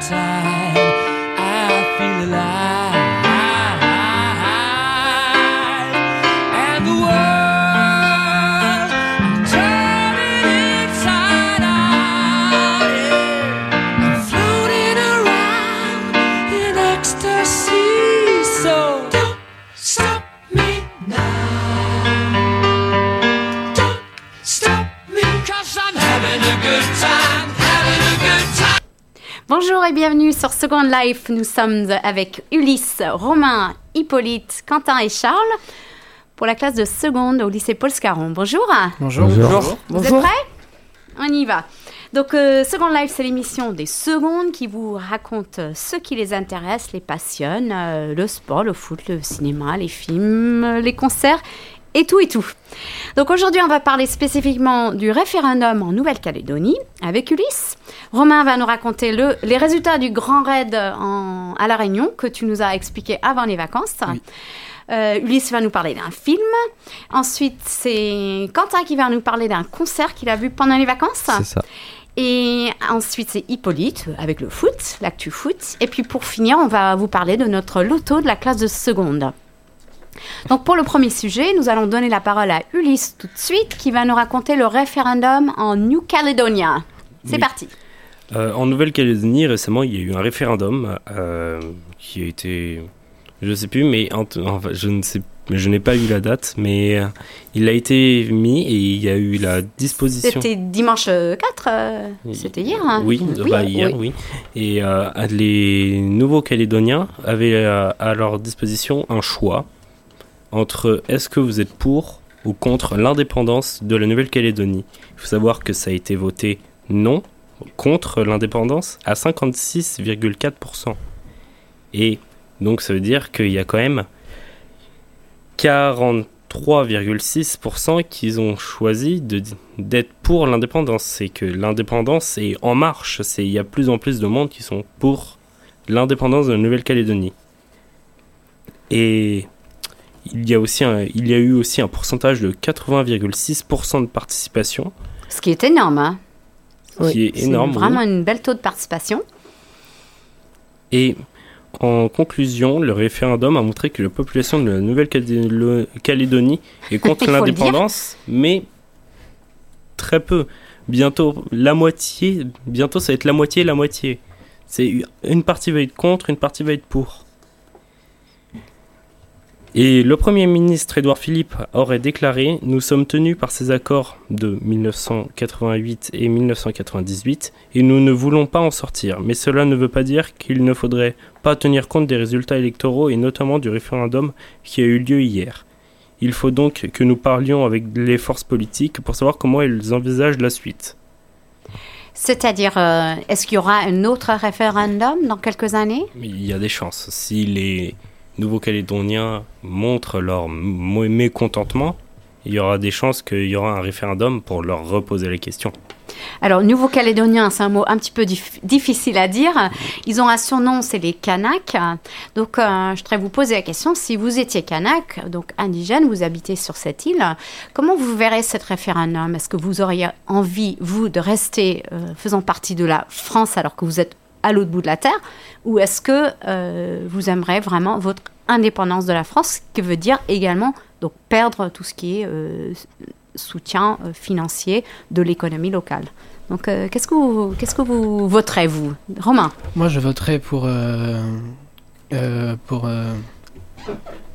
time. Bienvenue sur Second Life. Nous sommes avec Ulysse, Romain, Hippolyte, Quentin et Charles pour la classe de seconde au lycée Paul Scarron. Bonjour. Bonjour. Vous êtes prêts? On y va. Donc, euh, Second Life, c'est l'émission des secondes qui vous raconte ce qui les intéresse, les passionne, euh, le sport, le foot, le cinéma, les films, euh, les concerts et tout et tout. Donc aujourd'hui, on va parler spécifiquement du référendum en Nouvelle-Calédonie avec Ulysse. Romain va nous raconter le, les résultats du grand raid en- à La Réunion que tu nous as expliqué avant les vacances. Oui. Euh, Ulysse va nous parler d'un film. Ensuite, c'est Quentin qui va nous parler d'un concert qu'il a vu pendant les vacances. C'est ça. Et ensuite, c'est Hippolyte euh, avec le foot, l'actu foot. Et puis pour finir, on va vous parler de notre loto de la classe de seconde. Donc pour le premier sujet, nous allons donner la parole à Ulysse tout de suite qui va nous raconter le référendum en New Caledonia. C'est Oui. parti. Euh, en Nouvelle-Calédonie, récemment, il y a eu un référendum euh, qui a été. Je ne sais plus, mais en- enfin, je ne sais je n'ai pas eu la date, mais euh, il a été mis et il y a eu la disposition. C'était dimanche euh, 4, euh, Oui. c'était hier. hein Oui, bah, hier, oui. Et euh, les nouveaux Calédoniens avaient à leur disposition un choix entre est-ce que vous êtes pour ou contre l'indépendance de la Nouvelle-Calédonie. Il faut savoir que ça a été voté non contre l'indépendance à 56,4%. Et donc ça veut dire qu'il y a quand même 43,6% qui ont choisi d'être pour l'indépendance. C'est que l'indépendance est en marche. Il y a plus en plus de monde qui sont pour l'indépendance de la Nouvelle-Calédonie. Et il y a aussi il y a eu aussi un pourcentage de 80,6% de participation, Ce qui est énorme. Hein qui est énorme. C'est oui. vraiment une belle taux de participation. Et en conclusion, le référendum a montré que la population de la Nouvelle-Calédonie est contre l'indépendance, mais très peu. Bientôt la moitié, bientôt ça va être la moitié, la moitié. C'est une partie va être contre, une partie va être pour. Et le Premier ministre Édouard Philippe aurait déclaré Nous sommes tenus par ces accords de 1988 et 1998 et nous ne voulons pas en sortir. Mais cela ne veut pas dire qu'il ne faudrait pas tenir compte des résultats électoraux et notamment du référendum qui a eu lieu hier. Il faut donc que nous parlions avec les forces politiques pour savoir comment elles envisagent la suite. C'est-à-dire, euh, est-ce qu'il y aura un autre référendum dans quelques années? Il y a des chances. Si les Nouveaux Calédoniens montrent leur mécontentement, il y aura des chances qu'il y aura un référendum pour leur reposer la question. Alors, Nouveau-Calédonien, c'est un mot un petit peu dif- difficile à dire. Ils ont un surnom, c'est les Kanaks. Donc, euh, je voudrais vous poser la question, si vous étiez Kanak, donc indigène, vous habitez sur cette île, comment vous verrez ce référendum? Est-ce que vous auriez envie, vous, de rester euh, faisant partie de la France alors que vous êtes à l'autre bout de la Terre Ou est-ce que euh, vous aimeriez vraiment votre indépendance de la France, ce qui veut dire également donc, perdre tout ce qui est euh, soutien euh, financier de l'économie locale. Donc, euh, qu'est-ce que vous, qu'est-ce que vous voterez vous, Romain? Moi, je voterais pour euh, euh, pour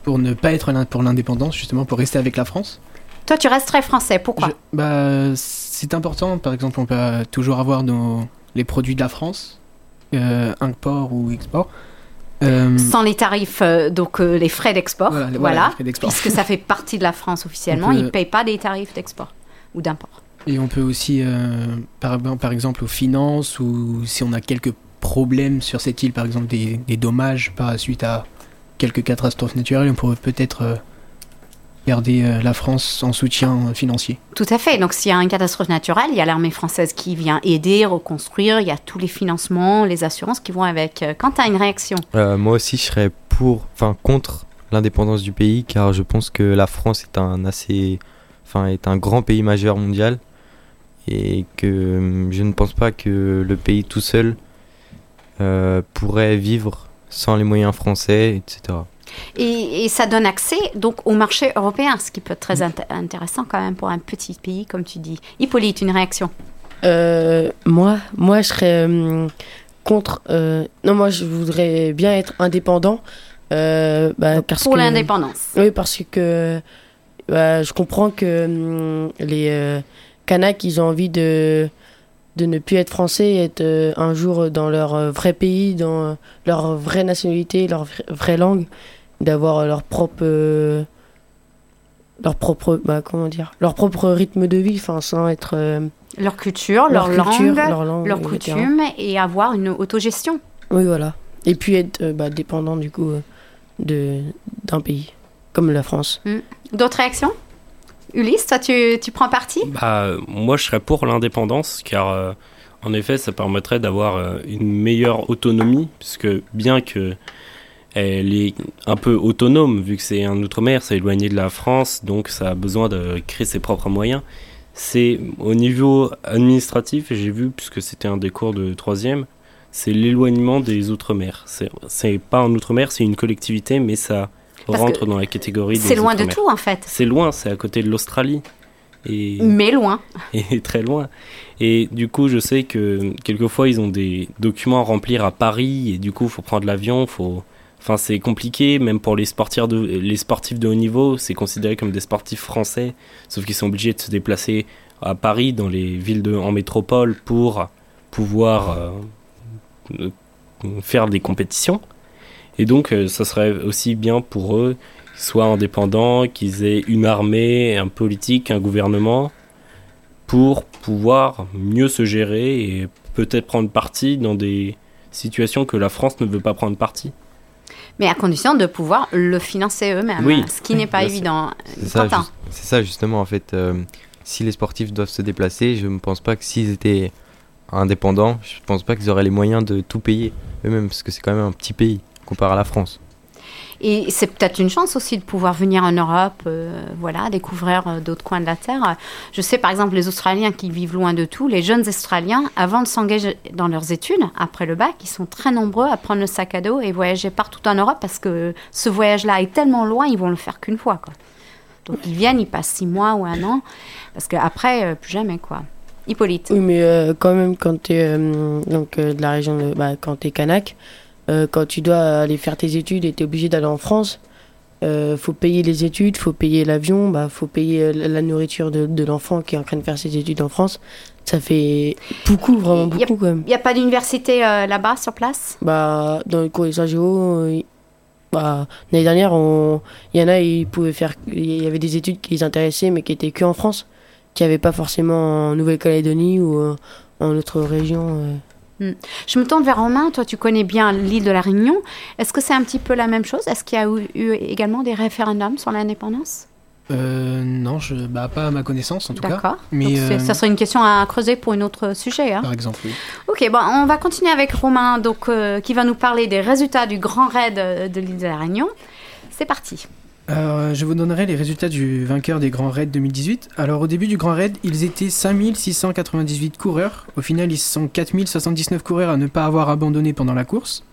pour ne pas être pour l'indépendance, justement, pour rester avec la France. Toi, tu resterais français. Pourquoi? Je- bah, c'est important. Par exemple, on peut toujours avoir nos les produits de la France, euh, import ou export. Euh, Sans les tarifs, euh, donc euh, les frais d'export, Voilà, voilà, voilà, puisque ça fait partie de la France officiellement, peut- ils ne payent pas des tarifs d'export ou d'import. Et on peut aussi, euh, par, par exemple, aux finances, ou si on a quelques problèmes sur cette île, par exemple des, des dommages par suite à quelques catastrophes naturelles, on pourrait peut-être euh, garder euh, la France en soutien financier. Tout à fait. Donc, s'il y a une catastrophe naturelle, il y a l'armée française qui vient aider, reconstruire. Il y a tous les financements, les assurances qui vont avec. Euh, Quand tu as une réaction, Euh, moi aussi, je serais pour, enfin contre l'indépendance du pays, car je pense que la France est un assez, enfin est un grand pays majeur mondial, et que hum, je ne pense pas que le pays tout seul euh, pourraient vivre sans les moyens français, etc. Et, et ça donne accès donc au marché européen, ce qui peut être très int- intéressant quand même pour un petit pays, comme tu dis. Hippolyte, une réaction? Euh, moi, moi, je serais euh, contre. euh, non, moi, je voudrais bien être indépendant. bah, parce pour l'indépendance. Oui, parce que bah, je comprends que hum, les Kanaks, ils ont envie de, de ne plus être français, et être un jour dans leur vrai pays, dans leur vraie nationalité, leur vra- vraie langue, d'avoir leur propre. euh, leur propre, bah, comment dire, leur propre rythme de vie, enfin, sans être euh, Leur culture, leur, culture, langue, leur langue, leurs etc. coutumes et avoir une autogestion. Oui, voilà. Et puis être euh, bah, dépendant du coup euh, de d'un pays comme la France. D'autres réactions? Ulysse, toi, tu, tu prends parti? Bah, moi, je serais pour l'indépendance, car euh, en effet, ça permettrait d'avoir euh, une meilleure autonomie, puisque bien que elle est un peu autonome, vu que c'est un outre-mer, c'est éloigné de la France, donc ça a besoin de créer ses propres moyens. C'est au niveau administratif, j'ai vu, puisque c'était un des cours de troisième, c'est l'éloignement des outre-mer. C'est pas un outre-mer, c'est une collectivité, mais ça Parce rentre dans la catégorie des C'est loin de tout, en fait. C'est loin, c'est à côté de l'Australie. Et Mais loin. et très loin. Et du coup, je sais que quelquefois, ils ont des documents à remplir à Paris, et du coup, il faut prendre l'avion, faut... Enfin, c'est compliqué, même pour les sportifs de, haut niveau, c'est considéré comme des sportifs français, sauf qu'ils sont obligés de se déplacer à Paris, dans les villes en métropole, pour pouvoir euh, faire des compétitions. Et donc, euh, ça serait aussi bien pour eux qu'ils soient indépendants, qu'ils aient une armée, un politique, un gouvernement, pour pouvoir mieux se gérer et peut-être prendre parti dans des situations que la France ne veut pas prendre parti. Mais à condition de pouvoir le financer eux-mêmes, Oui. ce qui n'est pas évident. C'est ça, Quentin. juste- c'est ça justement en fait. euh, si les sportifs doivent se déplacer, je ne pense pas que s'ils étaient indépendants, je pense pas qu'ils auraient les moyens de tout payer eux-mêmes parce que c'est quand même un petit pays comparé à la France. Et c'est peut-être une chance aussi de pouvoir venir en Europe, euh, voilà, découvrir euh, d'autres coins de la Terre. Je sais par exemple les Australiens qui vivent loin de tout, les jeunes Australiens, avant de s'engager dans leurs études, après le bac, ils sont très nombreux à prendre le sac à dos et voyager partout en Europe parce que ce voyage-là est tellement loin, ils vont le faire qu'une fois. Donc ils viennent, ils passent six mois ou un an, parce qu'après, euh, plus jamais. quoi. Hippolyte. Oui, mais euh, quand même, quand tu es donc, de la région de. Bah, quand tu es Kanak, euh, quand tu dois aller faire tes études et tu es obligé d'aller en France, euh, faut payer les études, faut payer l'avion, bah, faut payer euh, la nourriture de, de l'enfant qui est en train de faire ses études en France. Ça fait beaucoup, vraiment Y a- beaucoup quand même. Il n'y a pas d'université euh, là-bas, sur place? Bah, dans le géo, euh, bah, l'année dernière, il y en a, ils pouvaient faire. Il y avait des études qui les intéressaient, mais qui étaient que en France, qui n'avaient pas forcément en Nouvelle-Calédonie ou en autre région. Euh. Je me tourne vers Romain. Toi, tu connais bien l'île de la Réunion. Est-ce que c'est un petit peu la même chose? Est-ce qu'il y a eu, eu également des référendums sur l'indépendance? Euh, non, je, bah, pas à ma connaissance en tout cas. D'accord. Mais, euh, ça serait une question à creuser pour un autre sujet. hein. Par exemple, oui. Ok, bon, on va continuer avec Romain, donc, euh, qui va nous parler des résultats du grand raid euh, de l'île de la Réunion. C'est parti. Euh, je vous donnerai les résultats du vainqueur des Grands Raids 2018. Alors, au début du Grand Raid, ils étaient 5698 coureurs. Au final, ils sont 4079 coureurs à ne pas avoir abandonné pendant la course.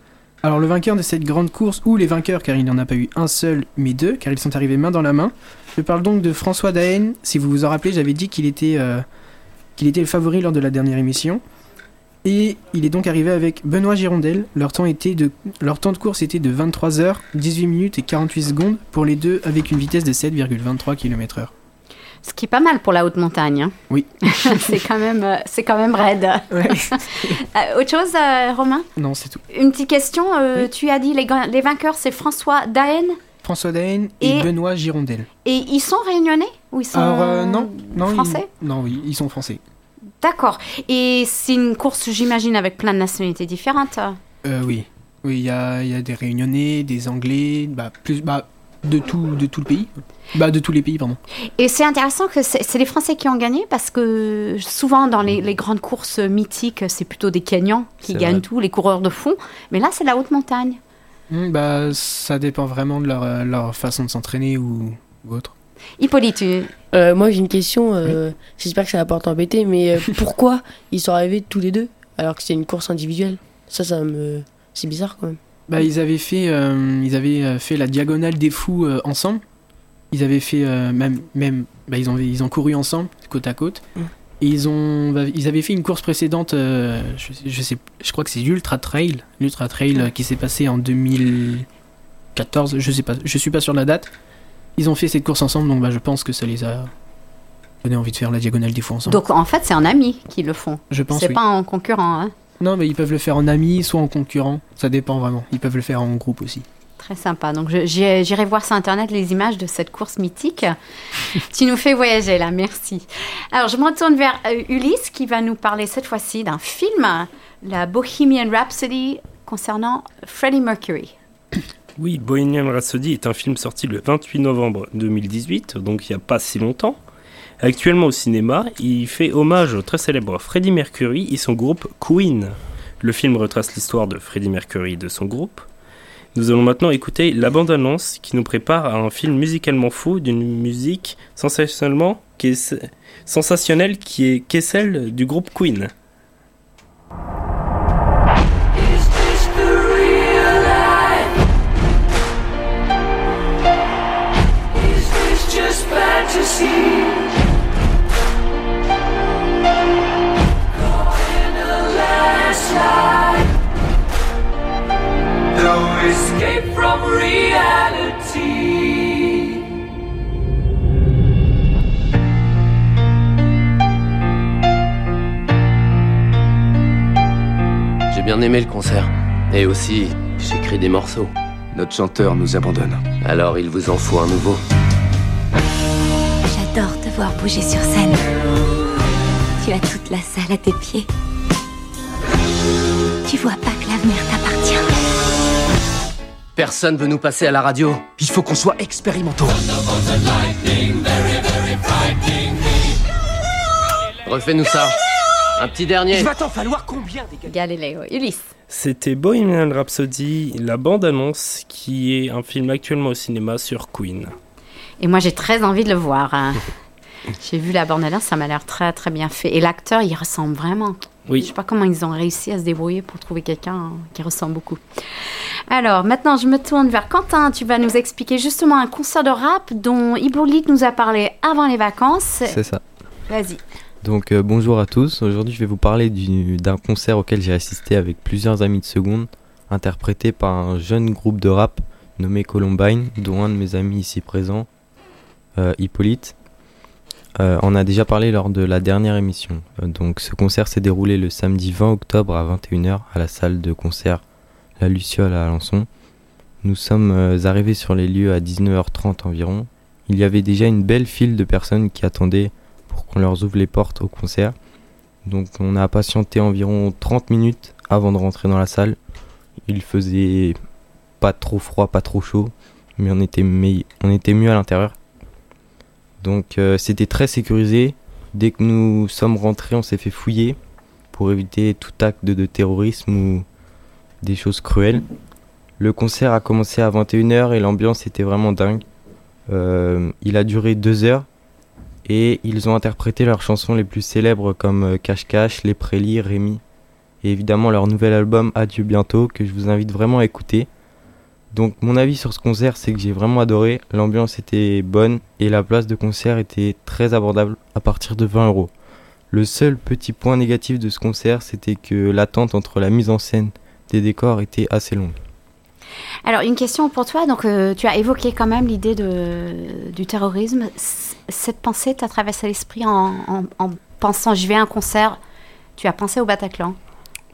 Alors, le vainqueur de cette grande course, ou les vainqueurs, car il n'y en a pas eu un seul, mais deux, car ils sont arrivés main dans la main. Je parle donc de François Daen. Si vous vous en rappelez, j'avais dit qu'il était, euh, qu'il était le favori lors de la dernière émission. Et il est donc arrivé avec Benoît Girondel. Leur temps, était de, leur temps de course était de 23 heures, 18 minutes et 48 secondes pour les deux avec une vitesse de 7,23 km/h. Ce qui est pas mal pour la haute montagne. hein. Oui. c'est quand même, euh, c'est quand même raide. Euh, autre chose, euh, Romain? Non, c'est tout. Une petite question. euh, Oui. Tu as dit les, les vainqueurs, c'est François Daen François Daen et, Et- Benoît Girondel. et ils sont réunionnais ou ils sont Alors, non, non, français? ils, non, oui, ils sont français. D'accord. Et c'est une course, j'imagine, avec plein de nationalités différentes. Euh, oui, oui, il y a, il y a des Réunionnais, des Anglais, bah, plus, bah, de tout, de tout le pays. Bah, de tous les pays, pardon. Et c'est intéressant que c'est les Français qui ont gagné parce que souvent dans les, les grandes courses mythiques, c'est plutôt des Kenyans qui gagnent vrai. tout, les coureurs de fond. Mais là, c'est la haute montagne. Hmm, bah, ça dépend vraiment de leur, euh, leur façon de s'entraîner ou, ou autre. Hippolyte, tu- Euh, moi, j'ai une question. euh, J'espère que ça va pas t'embêter, mais euh, pourquoi ils sont arrivés tous les deux alors que c'est une course individuelle? Ça, ça me. C'est bizarre quand même. Bah, ils avaient fait, euh, ils avaient fait la diagonale des fous euh, ensemble. Ils avaient fait euh, même, même, bah, ils ont, ils ont couru ensemble, côte à côte. Mm. Et ils ont, bah, ils avaient fait une course précédente. euh, je, sais- je sais, je crois que c'est l'Ultra Trail, l'Ultra Trail qui s'est passé en 2014. Je sais pas, je suis pas sur la date. Ils ont fait cette course ensemble, donc bah, je pense que ça les a donné envie de faire la diagonale des fous ensemble. Donc en fait, c'est en ami qui le font. je pense. C'est oui. pas en concurrent. hein. Non, mais ils peuvent le faire en ami, soit en concurrent. Ça dépend vraiment. Ils peuvent le faire en groupe aussi. Très sympa. Donc j'irai voir sur internet les images de cette course mythique. tu nous fais voyager là, merci. Alors je me retourne vers euh, Ulysse qui va nous parler cette fois-ci d'un film, la Bohemian Rhapsody concernant Freddie Mercury. Oui, Bohemian Rhapsody est un film sorti le 28 novembre 2018, donc il n'y a pas si longtemps. Actuellement au cinéma, il fait hommage au très célèbre Freddie Mercury et son groupe Queen. Le film retrace l'histoire de Freddie Mercury et de son groupe. Nous allons maintenant écouter la bande-annonce qui nous prépare à un film musicalement fou d'une musique sensationnellement sensationnelle qui est celle du groupe Queen. J'ai bien aimé le concert. Et aussi, j'écris des morceaux. Notre chanteur nous abandonne. Alors il vous en faut un nouveau. J'adore te voir bouger sur scène. Tu as toute la salle à tes pieds. Tu vois pas que l'avenir t'appartient. Personne veut nous passer à la radio. Il faut qu'on soit expérimentaux. Refais-nous ça. Un petit dernier. Il va t'en falloir combien des gars? Galiléo. Ulysse. C'était Bohemian Rhapsody, la bande-annonce, qui est un film actuellement au cinéma sur Queen. Et moi j'ai très envie de le voir. J'ai vu la bande-annonce, ça m'a l'air très très bien fait. Et l'acteur, il ressemble vraiment. Je Oui, sais pas comment ils ont réussi à se débrouiller pour trouver quelqu'un hein, qui ressemble beaucoup. Alors, maintenant, je me tourne vers Quentin. Tu vas nous expliquer justement un concert de rap dont Hippolyte nous a parlé avant les vacances. C'est ça. Vas-y. Donc euh, bonjour à tous, aujourd'hui je vais vous parler du- d'un concert auquel j'ai assisté avec plusieurs amis de seconde, interprété par un jeune groupe de rap nommé Columbine, dont un de mes amis ici présent, euh, Hippolyte, euh, en a déjà parlé lors de la dernière émission. Euh, donc ce concert s'est déroulé le samedi 20 octobre à 21h à la salle de concert La Luciole à Alençon. Nous sommes euh, arrivés sur les lieux à 19h30 environ. Il y avait déjà une belle file de personnes qui attendaient pour qu'on leur ouvre les portes au concert. Donc on a patienté environ 30 minutes avant de rentrer dans la salle. Il faisait pas trop froid, pas trop chaud, mais on était, on était mieux à l'intérieur. Donc euh, c'était très sécurisé. Dès que nous sommes rentrés, on s'est fait fouiller pour éviter tout acte de, terrorisme ou des choses cruelles. Le concert a commencé à 21h et l'ambiance était vraiment dingue. Euh, il a duré deux heures et ils ont interprété leurs chansons les plus célèbres comme euh, Cache Cache, Les Prélis, Rémi et évidemment leur nouvel album Adieu bientôt que je vous invite vraiment à écouter. Donc mon avis sur ce concert c'est que j'ai vraiment adoré, l'ambiance était bonne et la place de concert était très abordable à partir de 20 euros. Le seul petit point négatif de ce concert c'était que l'attente entre la mise en scène des décors était assez longue. Alors, une question pour toi. Donc, euh, tu as évoqué quand même l'idée du terrorisme. Cette pensée t'a traversé l'esprit en pensant je vais à un concert. Tu as pensé au Bataclan.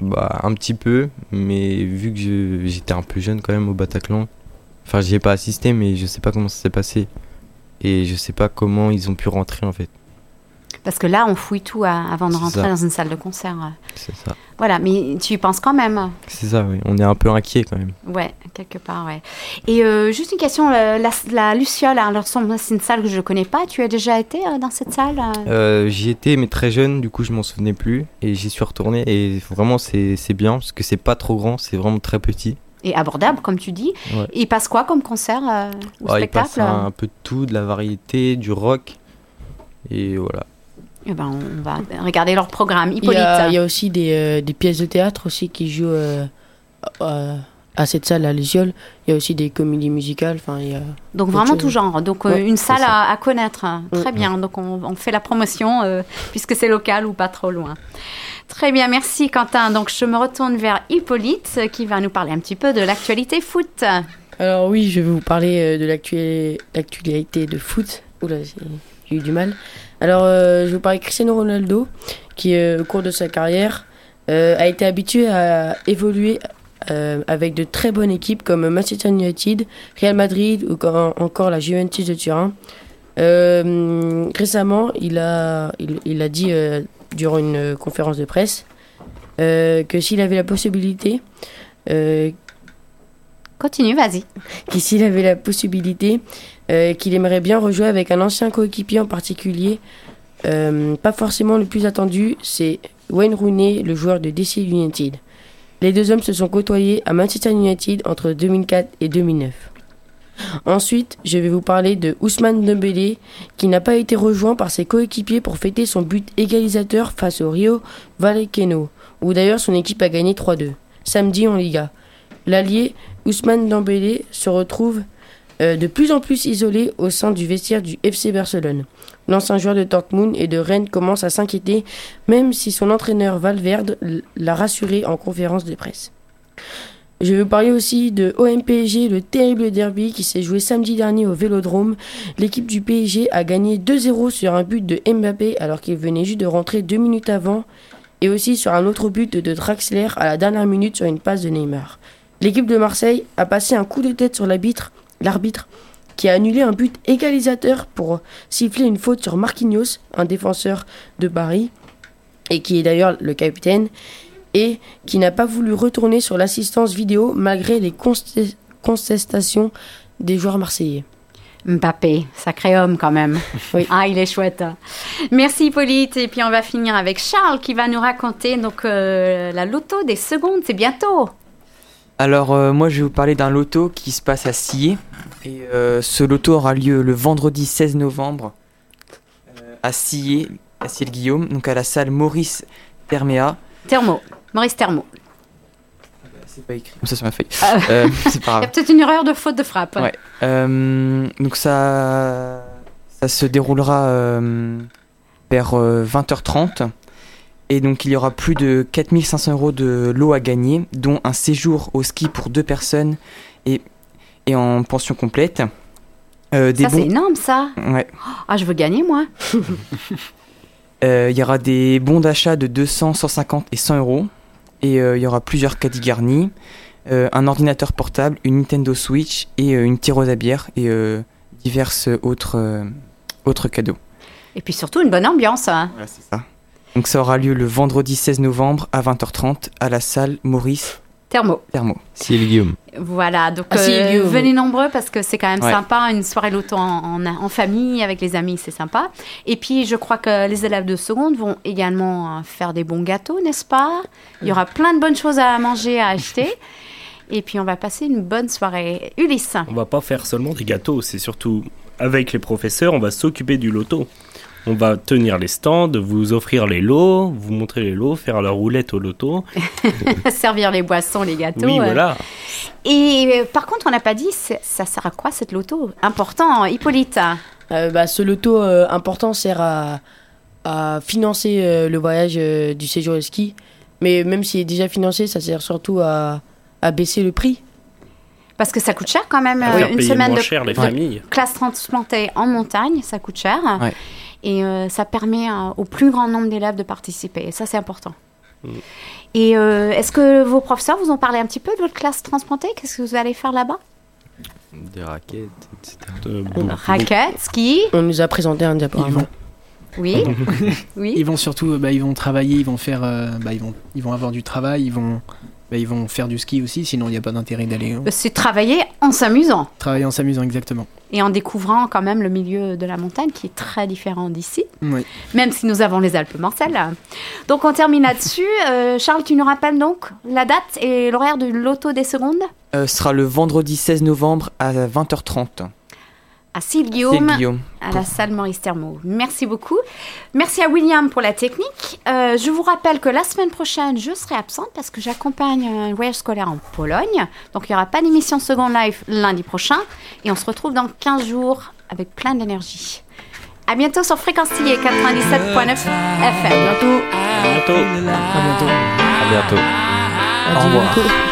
Bah un petit peu, mais vu que j'étais un peu jeune quand même au Bataclan, enfin j'y ai pas assisté mais je sais pas comment ça s'est passé et je sais pas comment ils ont pu rentrer en fait. Parce que là, on fouille tout avant de rentrer ça. dans une salle de concert. C'est ça. Voilà, mais tu y penses quand même. C'est ça, oui. On est un peu inquiet quand même. Ouais, quelque part, ouais. Et euh, juste une question, euh, la, la Luciole, alors c'est une salle que je ne connais pas. Tu as déjà été euh, dans cette salle euh? J'y étais mais très jeune, du coup je m'en souvenais plus et j'y suis retourné et vraiment c'est bien parce que c'est pas trop grand, c'est vraiment très petit. Et abordable, comme tu dis. Ouais. Il passe quoi comme concert euh, ou Ah, il spectacle passe un, un peu de tout, de la variété, du rock et voilà. Eh ben, on va regarder leur programme. Il y, Hippolyte. a, il y a aussi des, euh, des pièces de théâtre aussi qui jouent euh, à, à cette salle à l'Ésiole. Il y a aussi des comédies musicales. Enfin, il y a Donc vraiment chose. tout genre. Donc euh, Ouais, une salle à, à connaître. Très bien. Donc on, on fait la promotion euh, puisque c'est local ou pas trop loin. Très bien, merci Quentin. Donc je me retourne vers Hippolyte qui va nous parler un petit peu de l'actualité foot. Alors oui, je vais vous parler de l'actualité de foot. Oula, j'ai eu du mal. Alors, euh, je vous parler de Cristiano Ronaldo, qui euh, au cours de sa carrière euh, a été habitué à évoluer avec de très bonnes équipes comme Manchester United, Real Madrid ou encore, la Juventus de Turin. Récemment, il a, dit durant une conférence de presse que s'il avait la possibilité, Continue, vas-y. qui s'il avait la possibilité, euh, qu'il aimerait bien rejouer avec un ancien coéquipier en particulier, euh, pas forcément le plus attendu, c'est Wayne Rooney, le joueur de DC United. Les deux hommes se sont côtoyés à Manchester United entre 2004 et 2009. Ensuite, je vais vous parler de Ousmane Dembélé, qui n'a pas été rejoint par ses coéquipiers pour fêter son but égalisateur face au Rio Vallecano, où d'ailleurs son équipe a gagné 3-2, samedi en Liga. L'allié Ousmane Dembélé se retrouve euh, de plus en plus isolé au sein du vestiaire du FC Barcelone. L'ancien joueur de Dortmund et de Rennes commence à s'inquiéter, même si son entraîneur Valverde l'a rassuré en conférence de presse. Je vais vous parler aussi de OM-PSG, le terrible derby qui s'est joué samedi dernier au Vélodrome. L'équipe du PSG a gagné 2-0 sur un but de Mbappé alors qu'il venait juste de rentrer deux minutes avant et aussi sur un autre but de Draxler à la dernière minute sur une passe de Neymar. L'équipe de Marseille a passé un coup de tête sur l'arbitre, l'arbitre qui a annulé un but égalisateur pour siffler une faute sur Marquinhos, un défenseur de Paris, et qui est d'ailleurs le capitaine, et qui n'a pas voulu retourner sur l'assistance vidéo malgré les contestations des joueurs marseillais. Mbappé, sacré homme quand même. Oui. Ah, il est chouette. Merci Hippolyte. Et puis on va finir avec Charles qui va nous raconter donc euh, la loto des secondes. C'est bientôt. Alors euh, moi je vais vous parler d'un loto qui se passe à Sillé. Et euh, ce loto aura lieu le vendredi 16 novembre euh, à Sillé, à Sillé-le-Guillaume, donc à la salle Maurice Terméa. Thermo. Maurice Thermo. C'est pas écrit comme ça sur ma feuille. Ah. C'est pas Il y a grave. peut-être une erreur de faute de frappe. Ouais. Donc ça, ça se déroulera vers euh, 20h30. Et donc il y aura plus de 4500 euros de lot à gagner, dont un séjour au ski pour deux personnes et, et en pension complète. Euh, des Ça, c'est énorme ça. Ouais. Ah, je veux gagner moi. Euh, il y aura des bons d'achat de 200, 150 et 100 euros. Et euh, il y aura plusieurs caddies garnis, euh, un ordinateur portable, une Nintendo Switch et euh, une tireuse à bière et euh, diverses autres, euh, autres cadeaux. Et puis surtout une bonne ambiance. hein. Voilà, c'est ça. Donc ça aura lieu le vendredi 16 novembre à 20h30 à la salle Maurice Thermo. Thermo. Guillaume. Voilà, donc Ah, euh, Guillaume. venez nombreux parce que c'est quand même Ouais. sympa, une soirée loto en, en- en famille avec les amis, c'est sympa. Et puis je crois que les élèves de seconde vont également euh, faire des bons gâteaux, n'est-ce pas? Il y aura plein de bonnes choses à manger, à acheter. Et puis on va passer une bonne soirée. Ulysse, On va pas faire seulement des gâteaux, c'est surtout avec les professeurs, on va s'occuper du loto. On va tenir les stands, vous offrir les lots, vous montrer les lots, faire la roulette au loto. servir les boissons, les gâteaux. oui, euh. voilà. Et euh, par contre, on n'a pas dit, ça sert à quoi cette loto? Important, Hippolyte. Euh, bah, ce loto euh, important sert à, à financer euh, le voyage euh, du séjour de ski. Mais même s'il est déjà financé, ça sert surtout à, à baisser le prix. Parce que ça coûte cher quand même. Euh, une semaine moins de, cher les de familles. classe transplantée en montagne, ça coûte cher. Ouais. Et euh, ça permet euh, au plus grand nombre d'élèves de participer. Et ça, c'est important. Mm. Et euh, est-ce que vos professeurs vous ont parlé un petit peu de votre classe transplantée Qu'est-ce que vous allez faire là-bas? Des raquettes, etc. Raquettes, ski? On nous a présenté un diaporama. vont, Oui. oui. ils vont surtout, bah, ils vont travailler, ils vont faire, euh, bah, ils vont, ils vont avoir du travail, ils vont, bah, ils vont faire du ski aussi. Sinon, il n'y a pas d'intérêt d'aller euh, C'est travailler en s'amusant travailler en s'amusant exactement. et en découvrant quand même le milieu de la montagne qui est très différent d'ici, Oui. même si nous avons les Alpes mortelles. Donc on termine là-dessus. Euh, Charles, tu nous rappelles donc la date et l'horaire du loto des secondes? Euh, ce sera le vendredi 16 novembre à 20h30. À Cille Guillaume, à la salle Maurice Thermo. Merci beaucoup. Merci à William pour la technique. Euh, je vous rappelle que la semaine prochaine, je serai absente parce que j'accompagne un voyage scolaire en Pologne. Donc, il n'y aura pas d'émission Second Life lundi prochain. Et on se retrouve dans 15 jours avec plein d'énergie. À bientôt sur Fréquencier 97.9 FM. Bientôt. À bientôt. À bientôt. À bientôt. À Au revoir.